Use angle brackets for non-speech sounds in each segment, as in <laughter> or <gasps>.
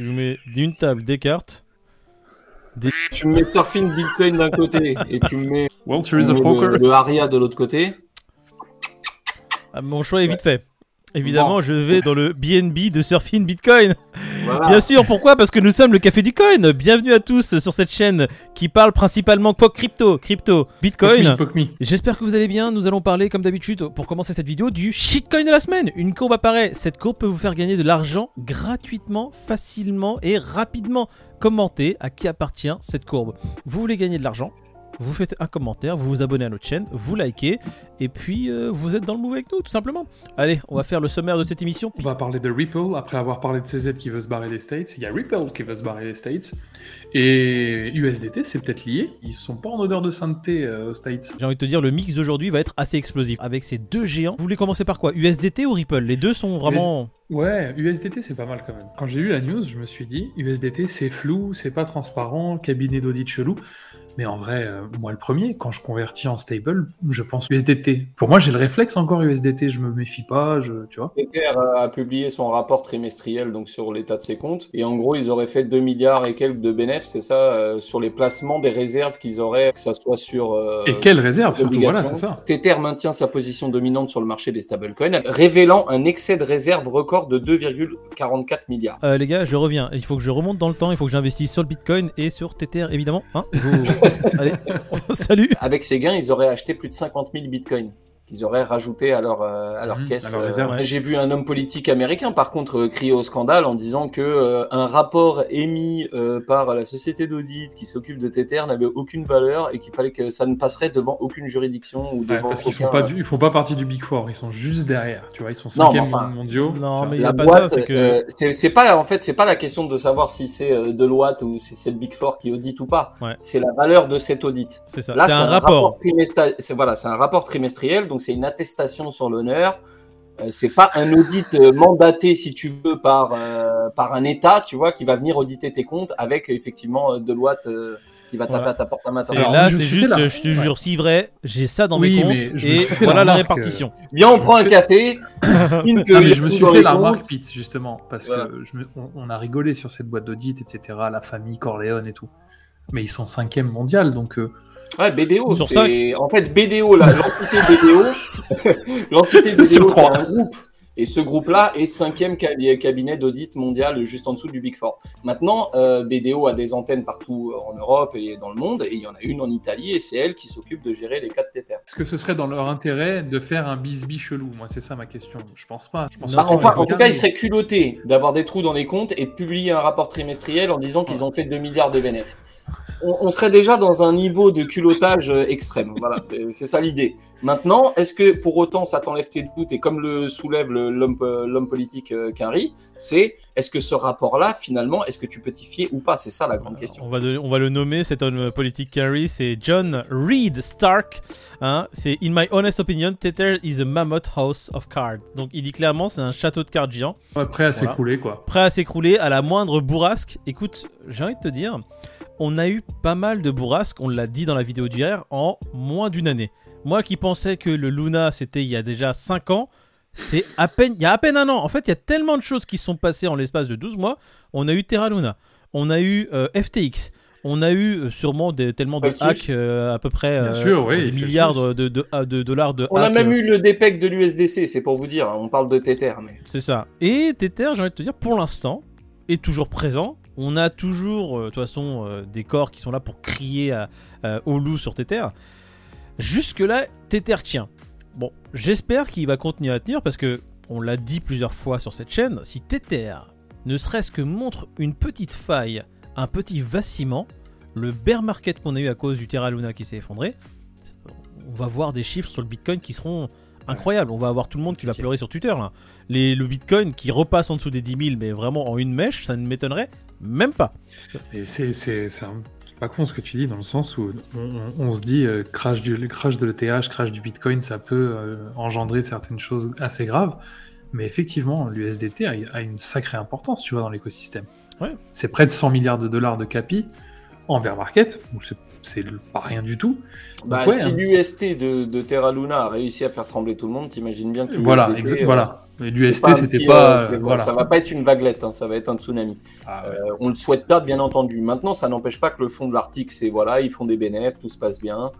Tu mets d'une table des cartes. Tu me mets Surfing Bitcoin d'un côté et tu me mets, World tu Series me of mets Poker. le, le Aria de l'autre côté. Ah, mon choix est vite fait. Évidemment, je vais dans le BNB de Surfing Bitcoin. Voilà. Bien sûr, pourquoi? Parce que nous sommes le Café du Coin. Bienvenue à tous sur cette chaîne qui parle principalement POC crypto, crypto, Bitcoin. J'espère que vous allez bien. Nous allons parler, comme d'habitude, pour commencer cette vidéo, du shitcoin de la semaine. Une courbe apparaît. Cette courbe peut vous faire gagner de l'argent gratuitement, facilement et rapidement. Commentez à qui appartient cette courbe. Vous voulez gagner de l'argent vous faites un commentaire, vous vous abonnez à notre chaîne, vous likez, et puis euh, vous êtes dans le move avec nous, tout simplement. Allez, on va faire le sommaire de cette émission. On va parler de Ripple après avoir parlé de CZ qui veut se barrer des States. Il y a Ripple qui veut se barrer des States. Et USDT, c'est peut-être lié. Ils sont pas en odeur de sainteté euh, aux States. J'ai envie de te dire, le mix d'aujourd'hui va être assez explosif. Avec ces deux géants, vous voulez commencer par quoi? USDT ou Ripple? Les deux sont vraiment... Ouais, USDT, c'est pas mal quand même. Quand j'ai lu la news, je me suis dit, USDT, c'est flou, c'est pas transparent, cabinet d'audit chelou. Mais en vrai, euh, moi le premier, quand je convertis en stable, je pense USDT. Pour moi, j'ai le réflexe encore USDT, je me méfie pas, je, tu vois. Tether a publié son rapport trimestriel donc sur l'état de ses comptes et en gros ils auraient fait 2 milliards et quelques de bénéfices, c'est ça, euh, sur les placements des réserves qu'ils auraient, que ça soit sur euh, Et quelle réserve surtout, voilà, c'est ça. Tether maintient sa position dominante sur le marché des stablecoins, révélant un excès de réserve record de 2,44 milliards. Euh, les gars, je reviens. Il faut que je remonte dans le temps. Il faut que j'investisse sur le Bitcoin et sur Tether, évidemment. Hein Vous- <laughs> Allez, <laughs> salut. Avec ces gains, ils auraient acheté plus de 50 000 bitcoins qu'ils auraient rajouté à leur, euh, à leur Mhm, caisse. à leur réserve. J'ai vu un homme politique américain, par contre, euh, crier au scandale en disant que euh, un rapport émis euh, par la société d'audit qui s'occupe de Tether n'avait aucune valeur et qu'il fallait que ça ne passerait devant aucune juridiction ou Ouais, devant parce qu'ils font pas du- ils font pas partie du Big Four, ils sont juste derrière, tu vois, ils sont cinquième enfin, mondiaux. non, mais- il y a pas boîte, ça, c'est que- euh, c'est pas en fait c'est pas la question de savoir si c'est euh, Deloitte ou si c'est le Big Four qui audite ou pas. Ouais. C'est la valeur de cet audit. C'est ça. Là, C'est un rapport. trimestra- C'est voilà, c'est un rapport trimestriel, donc c'est une attestation sur l'honneur. Euh, c'est pas un audit euh, mandaté, si tu veux, par euh, par un État, tu vois, qui va venir auditer tes comptes avec effectivement euh, Deloitte euh, qui va taper à ta porte à matin. Et là, c'est juste, là. je te jure, si vrai, j'ai ça dans Oui, mes comptes et voilà la répartition. Viens, on prend un café. une que Ah, mais je me suis fait la comptes. remarque, Pete, justement, parce Voilà. que je me- on, on a rigolé sur cette boîte d'audit, etc., la famille Corleone et tout. Mais ils sont cinquième mondial, donc euh, Ouais, BDO. Sur c'est- En fait, BDO, là, <laughs> l'entité BDO, <laughs> l'entité BDO, c'est un groupe. Et ce groupe-là est cinquième cabi- cabinet d'audit mondial juste en dessous du Big Four. Maintenant, euh, BDO a des antennes partout en Europe et dans le monde, et il y en a une en Italie, et c'est elle qui s'occupe de gérer les cas de Tether. est-ce que ce serait dans leur intérêt de faire un bisbee chelou? Moi, c'est ça ma question. Je pense pas. Je pense Non, pas Bah, qu'on enfin, en tout cas, ils seraient culottés d'avoir des trous dans les comptes et de publier un rapport trimestriel en disant qu'ils ont fait 2 milliards de bénéfices. On, on serait déjà dans un niveau de culottage euh, extrême. Voilà, c'est- ça l'idée. Maintenant, est-ce que pour autant ça t'enlève tes doutes et comme le soulève le- l'homme euh, l'homme politique euh, Quinry, c'est est-ce que ce rapport-là, finalement, est-ce que tu peux t'y fier ou pas? C'est ça la grande question. On va, donner- on va le nommer, cet homme politique carry, c'est John Reed Stark. Hein, c'est In my honest opinion, Tether is a mammoth house of cards. Donc il dit clairement c'est un château de cartes géant, Ouais, prêt à Voilà. s'écrouler, quoi. prêt à s'écrouler à la moindre bourrasque. Écoute, j'ai envie de te dire, on a eu pas mal de bourrasques, on l'a dit dans la vidéo d'hier, en moins d'une année. Moi qui pensais que le Luna c'était il y a déjà 5 ans, c'est à peine, il y a à peine un an. En fait, il y a tellement de choses qui sont passées en l'espace de 12 mois. On a eu Terra Luna, on a eu euh, FTX, on a eu euh, sûrement des, tellement de hacks, euh, à peu près euh, sûr, oui, des milliards de, de- de- de dollars de On a même euh, eu le DPEC de l'USDC, c'est pour vous dire. hein, On parle de Tether, mais C'est ça. Et Tether, j'ai envie de te dire, pour l'instant, est toujours présent. On a toujours, euh, de toute façon, euh, des corps qui sont là pour crier à- au loup sur Tether. Jusque-là, Tether tient. Bon, j'espère qu'il va continuer à tenir parce que, on l'a dit plusieurs fois sur cette chaîne, si Tether ne serait-ce que montre une petite faille, un petit vacillement, le bear market qu'on a eu à cause du Terra Luna qui s'est effondré, on va voir des chiffres sur le Bitcoin qui seront incroyables. On va avoir tout le monde qui va pleurer sur Twitter là. Les, le Bitcoin qui repasse en dessous des 10 000, mais vraiment en une mèche, ça ne m'étonnerait même pas. Et c'est pas con ce que tu dis, dans le sens où on, on- on se dit euh, crash, du, crash de l'ETH, crash du Bitcoin, ça peut euh, engendrer certaines choses assez graves. Mais effectivement, l'USDT a, a une sacrée importance, tu vois, dans l'écosystème. Ouais. C'est près de 100 milliards de dollars de capi en bear market, donc c'est- c'est pas rien du tout. Donc bah, ouais, si hein. l'UST de, de Terra Luna a réussi à faire trembler tout le monde, t'imagines bien que Voilà, l'USDT, exa- euh, voilà, l'UST, c'était pas. euh, euh, voilà. Ça va pas être une vaguelette, hein, ça va être un tsunami. Ah, ouais. Euh, on le souhaite pas, bien entendu. Maintenant, ça n'empêche pas que le fond de l'article, c'est voilà, ils font des bénéfices, tout se passe bien.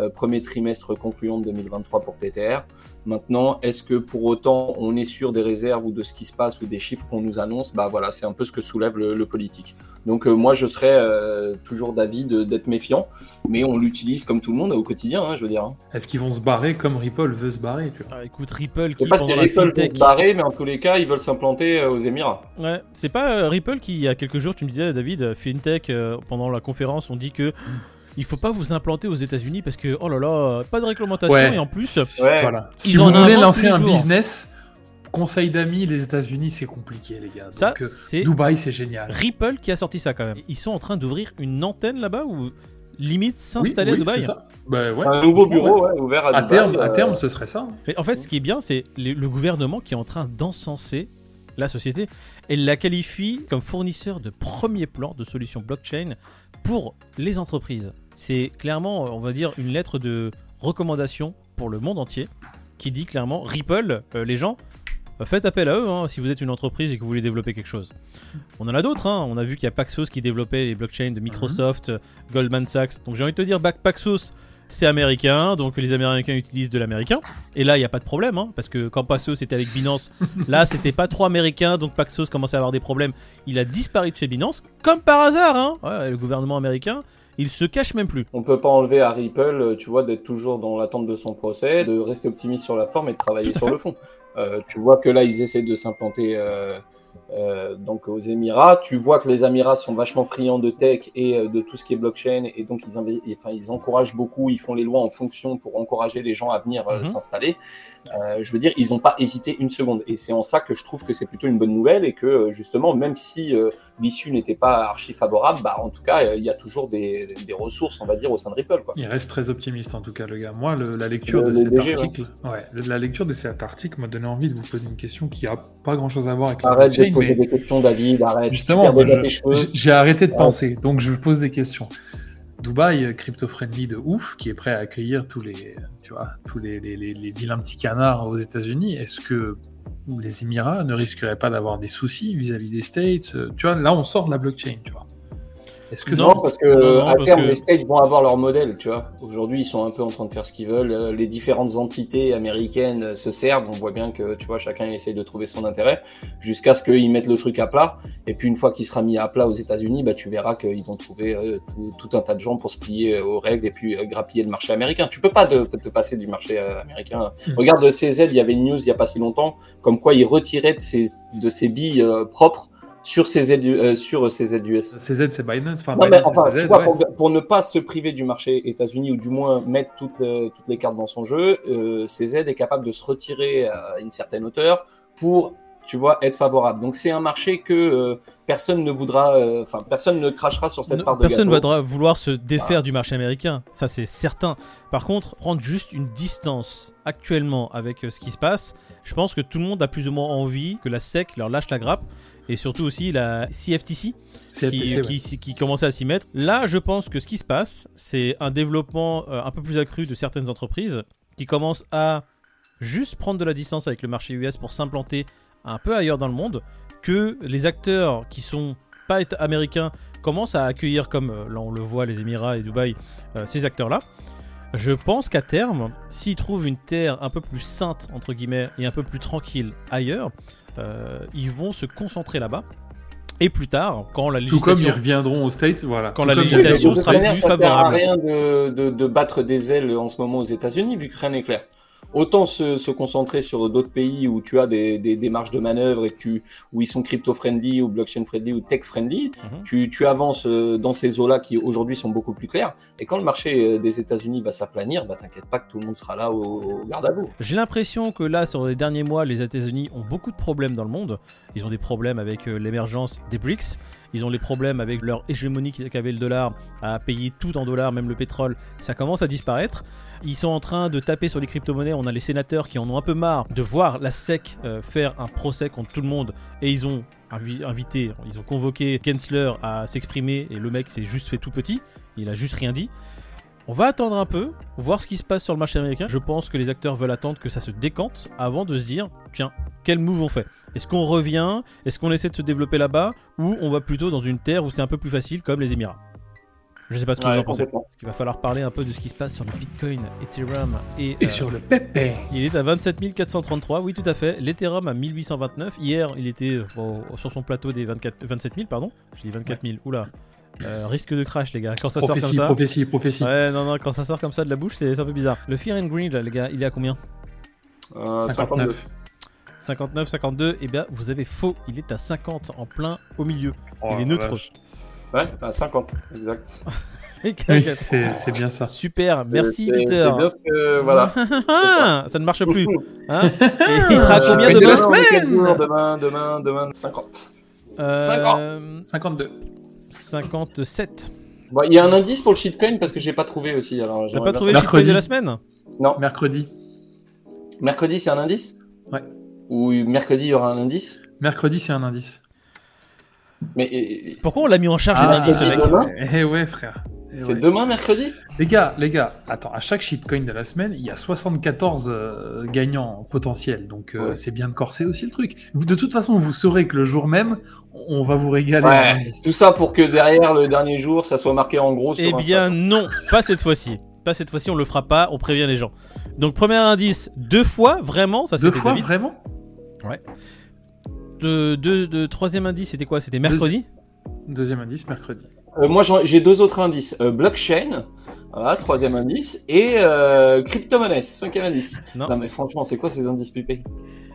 Euh, premier trimestre concluant de 2023 pour TTR. Maintenant, est-ce que pour autant on est sûr des réserves ou de ce qui se passe ou des chiffres qu'on nous annonce? Bah voilà, c'est un peu ce que soulève le, le politique. Donc euh, moi, je serais euh, toujours d'avis d'être méfiant, mais on l'utilise comme tout le monde au quotidien, hein, je veux dire. hein. Est-ce qu'ils vont se barrer comme Ripple veut se barrer tu vois? Ah, écoute, Ripple qui pas pendant la Ripple vont fintech. se barrer, mais en tous les cas, ils veulent s'implanter euh, aux Émirats. Ouais, c'est pas euh, Ripple qui, il y a quelques jours, tu me disais, David, FinTech, euh, pendant la conférence, on dit que il faut pas vous implanter aux États-Unis parce que, oh là là, pas de réglementation Ouais. et en plus, Ouais. Voilà. Ils Si vous voulez lancer un jours. business, conseil d'amis, les États-Unis, c'est compliqué, les gars. ça, Donc, euh, c'est Dubaï, c'est génial. Ripple qui a sorti ça quand même. Ils sont en train d'ouvrir une antenne là-bas ou limite s'installer oui, à Dubaï. Bah, ouais. Un nouveau bureau ouais. ouais, ouvert à, À Dubaï, terme, à euh, terme, ce serait ça. Mais en fait, ce qui est bien, c'est le gouvernement qui est en train d'encenser la société et la qualifie comme fournisseur de premier plan de solutions blockchain pour les entreprises. C'est clairement, on va dire, une lettre de recommandation pour le monde entier qui dit clairement Ripple, euh, les gens, euh, faites appel à eux hein, si vous êtes une entreprise et que vous voulez développer quelque chose. On en a d'autres, hein. on a vu qu'il y a Paxos qui développait les blockchains de Microsoft, euh, Goldman Sachs. Donc j'ai envie de te dire, Paxos, c'est américain, donc les Américains utilisent de l'américain. Et là, il n'y a pas de problème, hein, parce que quand Paxos c'était avec Binance, <laughs> là, c'était pas trop américain, donc Paxos commençait à avoir des problèmes. Il a disparu de chez Binance, comme par hasard. Hein. Ouais, le gouvernement américain, il se cache même plus. On peut pas enlever à Ripple, euh, tu vois, d'être toujours dans l'attente de son procès, de rester optimiste sur la forme et de travailler sur fait. le fond. Euh, tu vois que là, ils essaient de s'implanter euh, euh, donc aux Émirats. Tu vois que les Émirats sont vachement friands de tech et euh, de tout ce qui est blockchain, et donc ils, invi- et, enfin, ils encouragent beaucoup, ils font les lois en fonction pour encourager les gens à venir euh, Mhm. s'installer. Euh, je veux dire, ils n'ont pas hésité une seconde, et c'est en ça que je trouve que c'est plutôt une bonne nouvelle et que justement, même si euh, l'issue n'était pas archi favorable, bah, en tout cas, euh, il y a toujours des, des ressources, on va dire, au sein de Ripple. Quoi. Il reste très optimiste en tout cas, le gars. Moi, le- la lecture Le- de cet DG, article, ouais, la lecture de cet article m'a donné envie de vous poser une question qui a pas grand chose à voir avec la Arrête de blockchain, poser mais des questions, David, arrête. justement, j'ai- arrêté de Ouais. penser, donc je vous pose des questions. Dubaï, euh, crypto-friendly de ouf, qui est prêt à accueillir tous les, tu vois, tous les, les, les- les vilains petits canards aux États-Unis. Est-ce que les Émirats ne risqueraient pas d'avoir des soucis vis-à-vis des States Euh, Tu vois, là, on sort de la blockchain, tu vois. Est-ce que Non, parce que Non, non, à parce terme, que- les States vont avoir leur modèle, tu vois. Aujourd'hui, ils sont un peu en train de faire ce qu'ils veulent. Euh, Les différentes entités américaines euh, se servent. On voit bien que, tu vois, chacun essaye de trouver son intérêt jusqu'à ce qu'ils mettent le truc à plat. Et puis, une fois qu'il sera mis à plat aux États-Unis, bah, tu verras qu'ils vont trouver euh, tout, tout un tas de gens pour se plier aux règles et puis euh, grappiller le marché américain. Tu peux pas te, te passer du marché euh, américain. Mhm. Regarde CZ, il y avait une news il y a pas si longtemps, comme quoi ils retiraient de ses, de ses billes propres sur CZ, euh, sur CZUS. CZ, c'est Binance. Enfin, Non, mais Binance, enfin, c'est tu CZ, vois, ouais. pour, pour ne pas se priver du marché États-Unis ou du moins mettre toutes, euh, toutes les cartes dans son jeu, euh, CZ est capable de se retirer à une certaine hauteur pour, tu vois, être favorable. Donc c'est un marché que euh, personne ne voudra, euh, enfin personne ne crachera sur cette Ne- part de Personne ne va vouloir se défaire du marché américain, ça c'est certain. Par contre, prendre juste une distance actuellement avec euh, ce qui se passe, je pense que tout le monde a plus ou moins envie que la SEC leur lâche la grappe et surtout aussi la CFTC CFTC, qui, ouais. qui, qui commençait à s'y mettre. Là, je pense que ce qui se passe, c'est un développement euh, un peu plus accru de certaines entreprises qui commencent à juste prendre de la distance avec le marché US pour s'implanter un peu ailleurs dans le monde, que les acteurs qui sont pas américains commencent à accueillir, comme euh, là on le voit, les Émirats et Dubaï, euh, ces acteurs-là. Je pense qu'à terme, s'ils trouvent une terre un peu plus sainte, entre guillemets, et un peu plus tranquille ailleurs, euh, ils vont se concentrer là-bas. Et plus tard, quand la Tout comme ils législation... reviendront aux States, voilà. Quand Tout la législation sera plus ça sert à favorable. rien de, de, de battre des ailes en ce moment aux États-Unis, vu que rien n'est clair. Autant se, se concentrer sur d'autres pays où tu as des, des, des marges de manœuvre et que tu, où ils sont crypto-friendly ou blockchain-friendly ou tech-friendly. Mhm. Tu, tu avances euh, dans ces eaux-là qui aujourd'hui sont beaucoup plus claires. Et quand le marché euh, des États-Unis va s'aplanir, bah t'inquiète pas que tout le monde sera là au, au garde à vous. J'ai l'impression que là, sur les derniers mois, les États-Unis ont beaucoup de problèmes dans le monde. Ils ont des problèmes avec euh, l'émergence des BRICS. Ils ont les problèmes avec leur hégémonie qui- qu'avait le dollar à payer tout en dollars, même le pétrole. Ça commence à disparaître. Ils sont en train de taper sur les crypto-monnaies. On a les sénateurs qui en ont un peu marre de voir la SEC euh, faire un procès contre tout le monde. Et ils ont invi- invité, ils ont convoqué Gensler à s'exprimer. Et le mec s'est juste fait tout petit. Il a juste rien dit. On va attendre un peu, voir ce qui se passe sur le marché américain. Je pense que les acteurs veulent attendre que ça se décante avant de se dire tiens, quel move on fait? Est-ce qu'on revient? Est-ce qu'on essaie de se développer là-bas? Ou on va plutôt dans une terre où c'est un peu plus facile, comme les Émirats? Je sais pas ce que Ouais, vous en pensez. Parce qu'il va falloir parler un peu de ce qui se passe sur le Bitcoin, Ethereum et. Et euh, sur le Pepe. Il est à 27 433, oui tout à fait. L'Ethereum à 1829. Hier, il était euh, bon, sur son plateau des 24, 27 000, pardon. Je dis 24 000, oula. Euh, risque de crash, les gars. Quand ça sort Prophétie, comme ça. prophétie, prophétie. Ouais, non, non, quand ça sort comme ça de la bouche, c'est un peu bizarre. Le Fear and Greed, là, les gars, il est à combien? Euh, 52. 59. 59, 52. Eh bien, vous avez faux. Il est à 50, en plein au milieu. Oh, il est neutre. vache. Ouais, à 50, exact. <laughs> Oui, c'est bien ça. Super, merci Peter. C'est bien ce que. Voilà. <laughs> Ça ne marche plus. <laughs> hein. Et il sera à Euh, combien de demain la demain, Demain, demain, demain, 50. Euh, 52. 57. Bon, il y a un indice pour le shitcoin parce que j'ai pas trouvé aussi. Alors, T'as j'aimerais pas trouvé le Mercredi. shitcoin de la semaine? Non. Mercredi. Mercredi, c'est un indice? Ouais. Ou mercredi, il y aura un indice? Mercredi, c'est un indice. Mais Pourquoi on l'a mis en charge Ah, des indices, ce c'est mec demain Eh ouais, frère. Eh c'est ouais. demain, mercredi Les gars, les gars, attends, à chaque shitcoin de la semaine, il y a 74 euh, gagnants potentiels. Donc euh, Ouais. c'est bien de corser aussi le truc. Vous, de toute façon, vous saurez que le jour même, on va vous régaler Ouais, tout ça pour que derrière le dernier jour, ça soit marqué en gros sur Eh bien non, pas cette fois-ci. Pas cette fois-ci, on le fera pas, on prévient les gens. Donc premier indice, deux fois, vraiment, ça Deux c'était fois, David. vraiment? De, de- de- troisième indice, c'était quoi? C'était mercredi? Deuxième indice, mercredi. Euh, moi, j'ai deux autres indices. Euh, blockchain, voilà, troisième indice, et euh, crypto-monnaie, cinquième indice. Non. Non, mais franchement, c'est quoi ces indices pay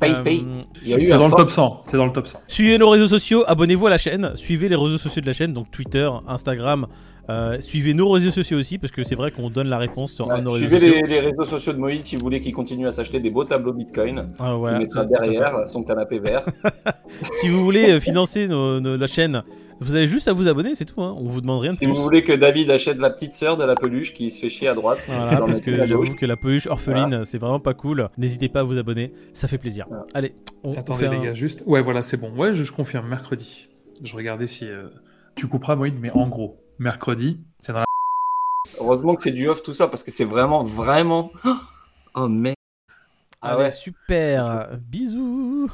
Pay, pay. Euh, C'est dans le fort- top 100. C'est dans le top 100. Suivez nos réseaux sociaux, abonnez-vous à la chaîne, suivez les réseaux sociaux de la chaîne, donc Twitter, Instagram, euh, suivez nos réseaux sociaux aussi, parce que c'est vrai qu'on donne la réponse sur un Ouais, de nos réseaux suivez sociaux. les, les réseaux sociaux de Moïse si vous voulez qu'il continue à s'acheter des beaux tableaux Bitcoin. Ah, Il voilà, fait. derrière son canapé vert. <laughs> Si vous voulez euh, financer nos- nos- la chaîne, vous avez juste à vous abonner, c'est tout, hein. on vous demande rien de si plus. vous voulez que David achète la petite sœur de la peluche qui se fait chier à droite. Voilà, parce que j'avoue que la peluche orpheline, c'est vraiment pas cool. N'hésitez pas à vous abonner, ça fait plaisir. Voilà. Allez, on, Attendez, les un- gars, juste. Ouais, voilà, c'est bon. Ouais, je, je confirme, mercredi. Je regardais si. euh, Tu couperas, Moïd, mais en gros, mercredi, c'est dans la. <laughs> Heureusement que c'est du off tout ça parce que c'est vraiment, vraiment. <gasps> Oh merde. Ah Allez, ouais. super, bisous